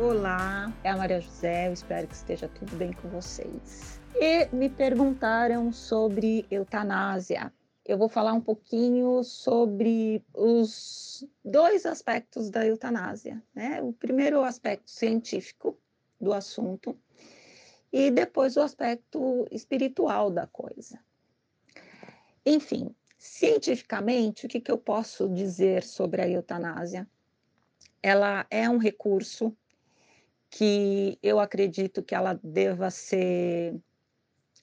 Olá, é a Maria José, eu espero que esteja tudo bem com vocês. E me perguntaram sobre eutanásia. Eu vou falar um pouquinho sobre os dois aspectos da eutanásia. Né? O primeiro, aspecto científico do assunto, e depois o aspecto espiritual da coisa. Enfim, cientificamente, o que, que eu posso dizer sobre a eutanásia? Ela é um recurso que eu acredito que ela deva ser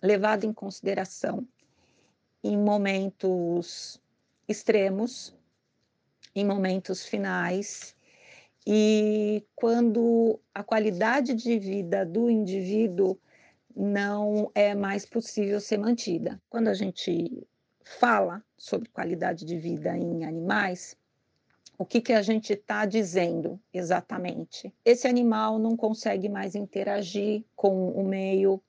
levada em consideração em momentos extremos, em momentos finais, e quando a qualidade de vida do indivíduo não é mais possível ser mantida. Quando a gente fala sobre qualidade de vida em animais, o que, que a gente está dizendo exatamente? Esse animal não consegue mais interagir com o meio,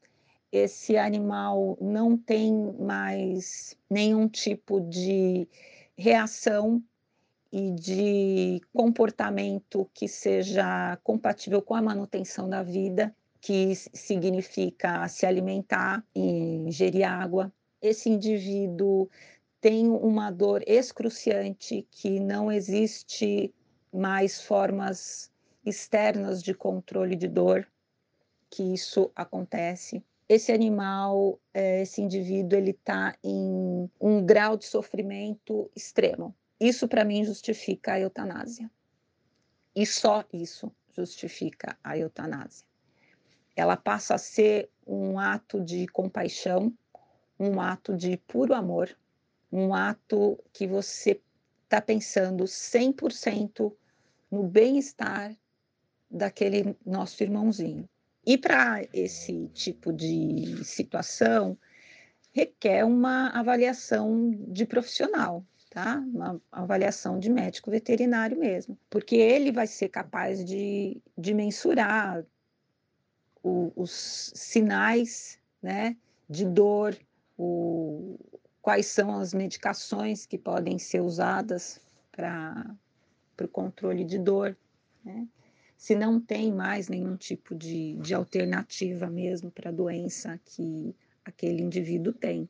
esse animal não tem mais nenhum tipo de reação e de comportamento que seja compatível com a manutenção da vida, que significa se alimentar e ingerir água. Esse indivíduo tem uma dor excruciante que não existe mais formas externas de controle de dor que isso acontece. Esse animal, eh, esse indivíduo, ele está em um grau de sofrimento extremo. Isso, para mim, justifica a eutanásia. E só isso justifica a eutanásia. Ela passa a ser um ato de compaixão, um ato de puro amor, um ato que você está pensando 100% no bem-estar daquele nosso irmãozinho. E para esse tipo de situação, requer uma avaliação de profissional, tá? Uma avaliação de médico veterinário mesmo, porque ele vai ser capaz de, de mensurar o, os sinais, né, de dor, o, quais são as medicações que podem ser usadas para o controle de dor, né? se não tem mais nenhum tipo de, de alternativa mesmo para a doença que aquele indivíduo tem.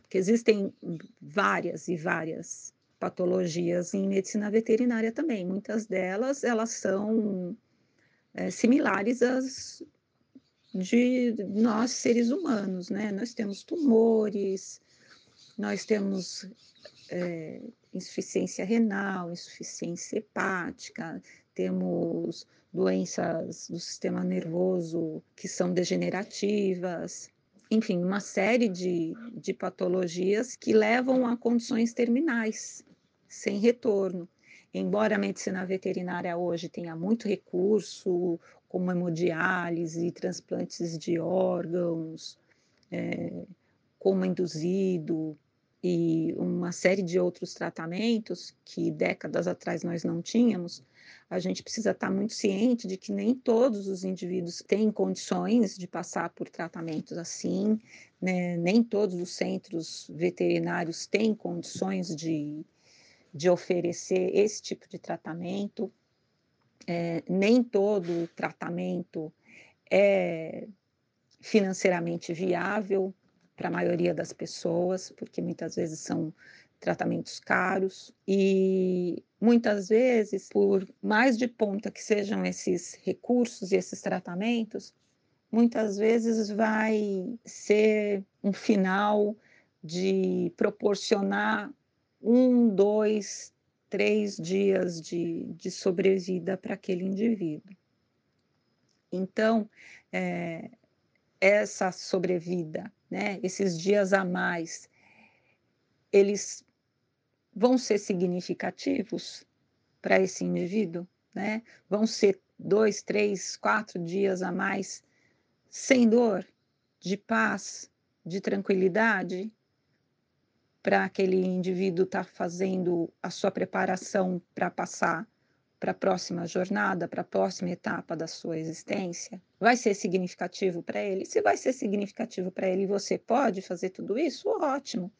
Porque existem várias e várias patologias em medicina veterinária também. Muitas delas, elas são é, similares às de nós seres humanos, né? Nós temos tumores, nós temos é, insuficiência renal, insuficiência hepática, temos doenças do sistema nervoso que são degenerativas, enfim, uma série de, de patologias que levam a condições terminais, sem retorno. Embora a medicina veterinária hoje tenha muito recurso, como hemodiálise, transplantes de órgãos, é, como induzido, e uma série de outros tratamentos que décadas atrás nós não tínhamos, a gente precisa estar muito ciente de que nem todos os indivíduos têm condições de passar por tratamentos assim, né? nem todos os centros veterinários têm condições de, de oferecer esse tipo de tratamento, é, nem todo tratamento é financeiramente viável, para a maioria das pessoas, porque muitas vezes são tratamentos caros e muitas vezes, por mais de ponta que sejam esses recursos e esses tratamentos, muitas vezes vai ser um final de proporcionar um, dois, três dias de, de sobrevida para aquele indivíduo. Então, é, essa sobrevida né, esses dias a mais, eles vão ser significativos para esse indivíduo, né? Vão ser dois, três, quatro dias a mais sem dor, de paz, de tranquilidade, para aquele indivíduo estar tá fazendo a sua preparação para passar para a próxima jornada, para a próxima etapa da sua existência? Vai ser significativo para ele? Se vai ser significativo para ele você pode fazer tudo isso, ótimo.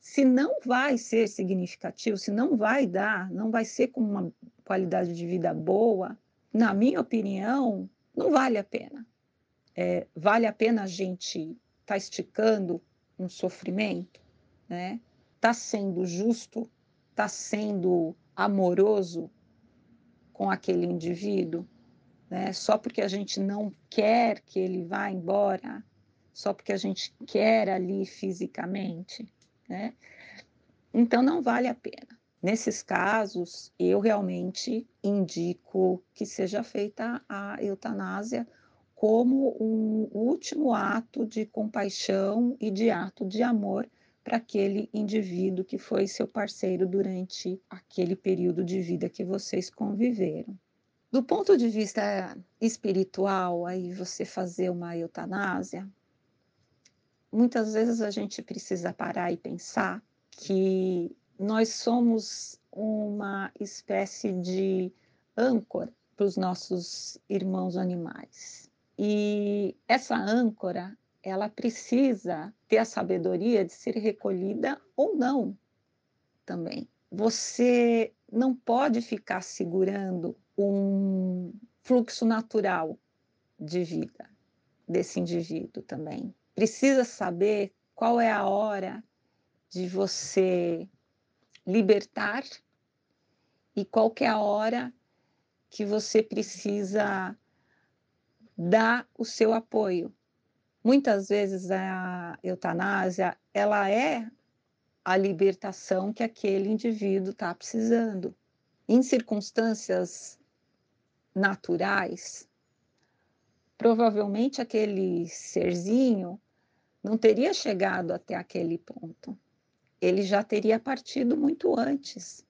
Se não vai ser significativo, se não vai dar, não vai ser com uma qualidade de vida boa, na minha opinião, não vale a pena. É, vale a pena a gente estar tá esticando um sofrimento, né? Tá sendo justo, tá sendo amoroso com aquele indivíduo, né? Só porque a gente não quer que ele vá embora, só porque a gente quer ali fisicamente, né? Então não vale a pena. Nesses casos, eu realmente indico que seja feita a eutanásia como um último ato de compaixão e de ato de amor para aquele indivíduo que foi seu parceiro durante aquele período de vida que vocês conviveram. Do ponto de vista espiritual, aí você fazer uma eutanásia, muitas vezes a gente precisa parar e pensar que nós somos uma espécie de âncora para os nossos irmãos animais. E essa âncora, ela precisa ter a sabedoria de ser recolhida ou não também. Você não pode ficar segurando um fluxo natural de vida desse indivíduo também. Precisa saber qual é a hora de você libertar e qual é a hora que você precisa dar o seu apoio. Muitas vezes a eutanásia ela é a libertação que aquele indivíduo está precisando. Em circunstâncias naturais, provavelmente aquele serzinho não teria chegado até aquele ponto ele já teria partido muito antes.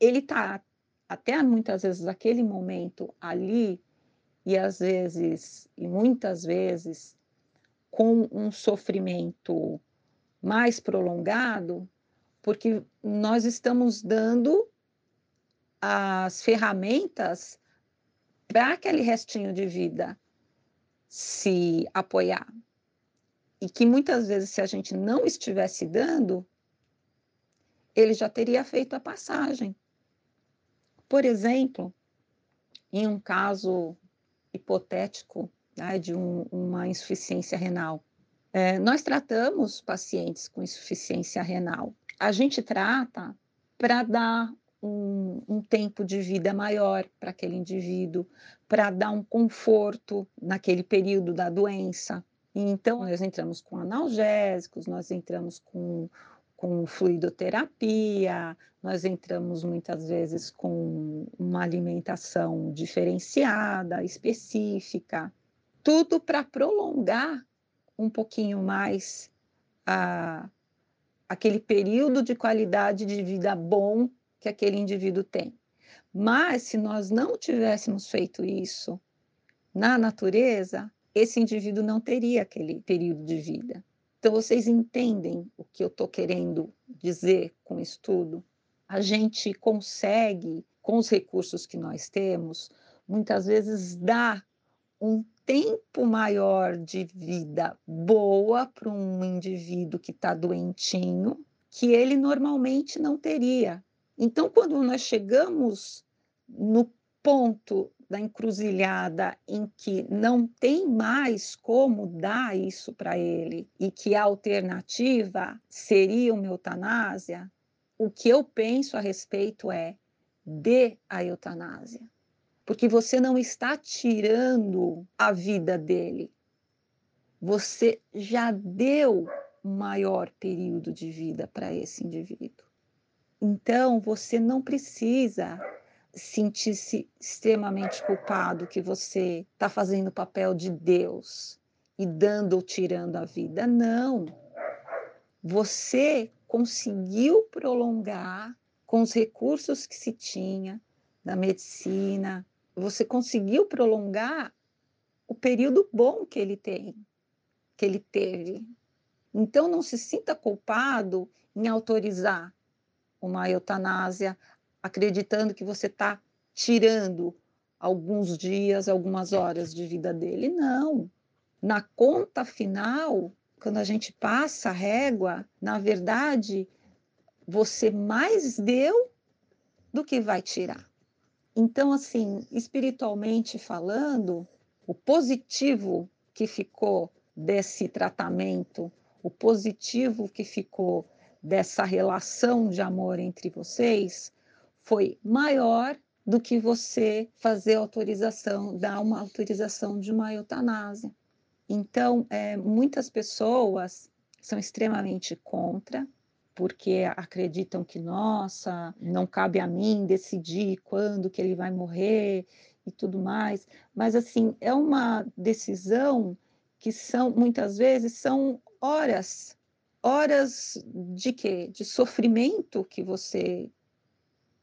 Ele está até muitas vezes aquele momento ali e às vezes e muitas vezes com um sofrimento mais prolongado, porque nós estamos dando as ferramentas para aquele restinho de vida se apoiar. E que muitas vezes, se a gente não estivesse dando, ele já teria feito a passagem. Por exemplo, em um caso hipotético né, de um, uma insuficiência renal, é, nós tratamos pacientes com insuficiência renal. A gente trata para dar um, um, tempo de vida maior para aquele indivíduo, para dar um conforto naquele período da doença. Então, nós entramos com analgésicos, nós entramos com com fluidoterapia, nós entramos muitas vezes com uma alimentação diferenciada, específica, tudo para prolongar um pouquinho mais a, aquele período de qualidade de vida bom que aquele indivíduo tem. Mas se nós não tivéssemos feito isso na natureza, esse indivíduo não teria aquele período de vida. Então, vocês entendem o que eu estou querendo dizer com isso tudo? A gente consegue, com os recursos que nós temos, muitas vezes dar um tempo maior de vida boa para um indivíduo que está doentinho, que ele normalmente não teria. Então, quando nós chegamos no ponto da encruzilhada em que não tem mais como dar isso para ele e que a alternativa seria uma eutanásia, o que eu penso a respeito é dê a eutanásia. Porque você não está tirando a vida dele. Você já deu maior período de vida para esse indivíduo. Então, você não precisa sentir-se extremamente culpado que você está fazendo o papel de Deus e dando ou tirando a vida. Não. Você conseguiu prolongar com os recursos que se tinha da medicina, você conseguiu prolongar o período bom que ele tem, que ele teve. Então não se sinta culpado em autorizar uma eutanásia, acreditando que você está tirando alguns dias, algumas horas de vida dele. Não. Na conta final, quando a gente passa a régua, na verdade, você mais deu do que vai tirar. Então, assim, espiritualmente falando, o positivo que ficou desse tratamento, o positivo que ficou dessa relação de amor entre vocês foi maior do que você fazer autorização, dar uma autorização de uma eutanásia. Então, é, muitas pessoas são extremamente contra, porque acreditam que, nossa, não cabe a mim decidir quando que ele vai morrer e tudo mais. Mas, assim, é uma decisão que são, muitas vezes, são horas, horas de quê? De sofrimento que você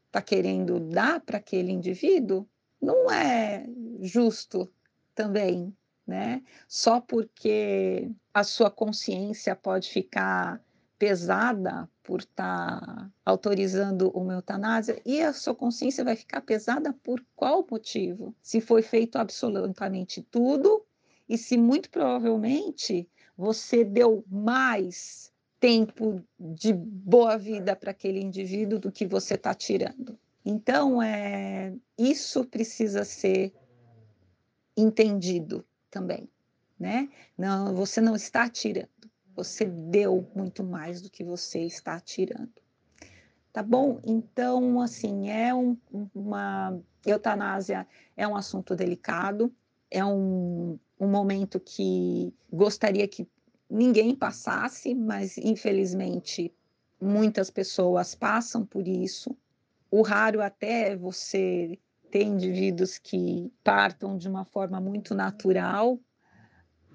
está querendo dar para aquele indivíduo. Não é justo também, né? Só porque a sua consciência pode ficar pesada por estar tá autorizando uma eutanásia e a sua consciência vai ficar pesada por qual motivo? Se foi feito absolutamente tudo e se muito provavelmente você deu mais tempo de boa vida para aquele indivíduo do que você está tirando. Então, é, isso precisa ser entendido também, né? Não, você não está tirando, você deu muito mais do que você está tirando. Tá bom? Então, assim, é um, uma eutanásia é um assunto delicado, é um, um momento que gostaria que ninguém passasse, mas infelizmente muitas pessoas passam por isso. O raro até é você ter indivíduos que partam de uma forma muito natural,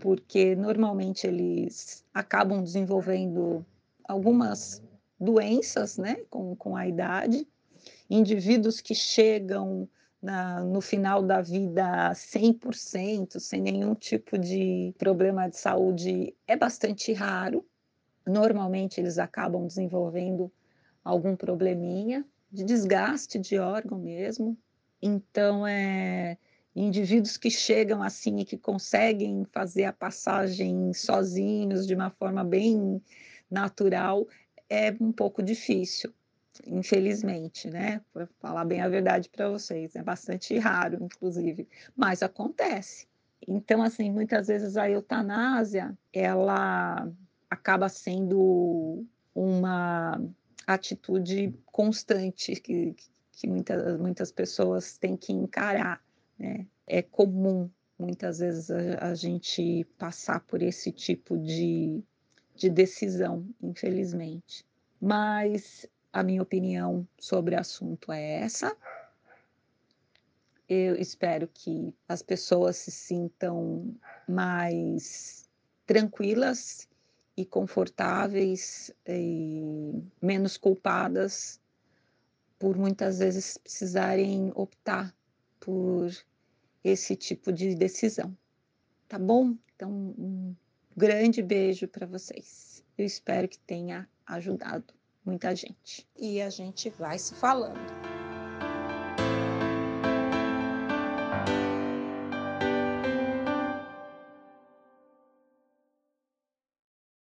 porque normalmente eles acabam desenvolvendo algumas doenças né, com, com a idade. Indivíduos que chegam na, no final da vida 100%, sem nenhum tipo de problema de saúde, é bastante raro. Normalmente eles acabam desenvolvendo algum probleminha de desgaste de órgão mesmo. Então, é indivíduos que chegam assim e que conseguem fazer a passagem sozinhos de uma forma bem natural é um pouco difícil, infelizmente, né? Para falar bem a verdade para vocês, é bastante raro, inclusive, mas acontece. Então, assim, muitas vezes a eutanásia ela acaba sendo uma atitude constante que, que muitas, muitas pessoas têm que encarar. Né? É comum, muitas vezes, a, a gente passar por esse tipo de, de decisão, infelizmente. Mas a minha opinião sobre o assunto é essa. Eu espero que as pessoas se sintam mais tranquilas e confortáveis e menos culpadas por muitas vezes precisarem optar por esse tipo de decisão. Tá bom? Então, um grande beijo para vocês. Eu espero que tenha ajudado muita gente. E a gente vai se falando.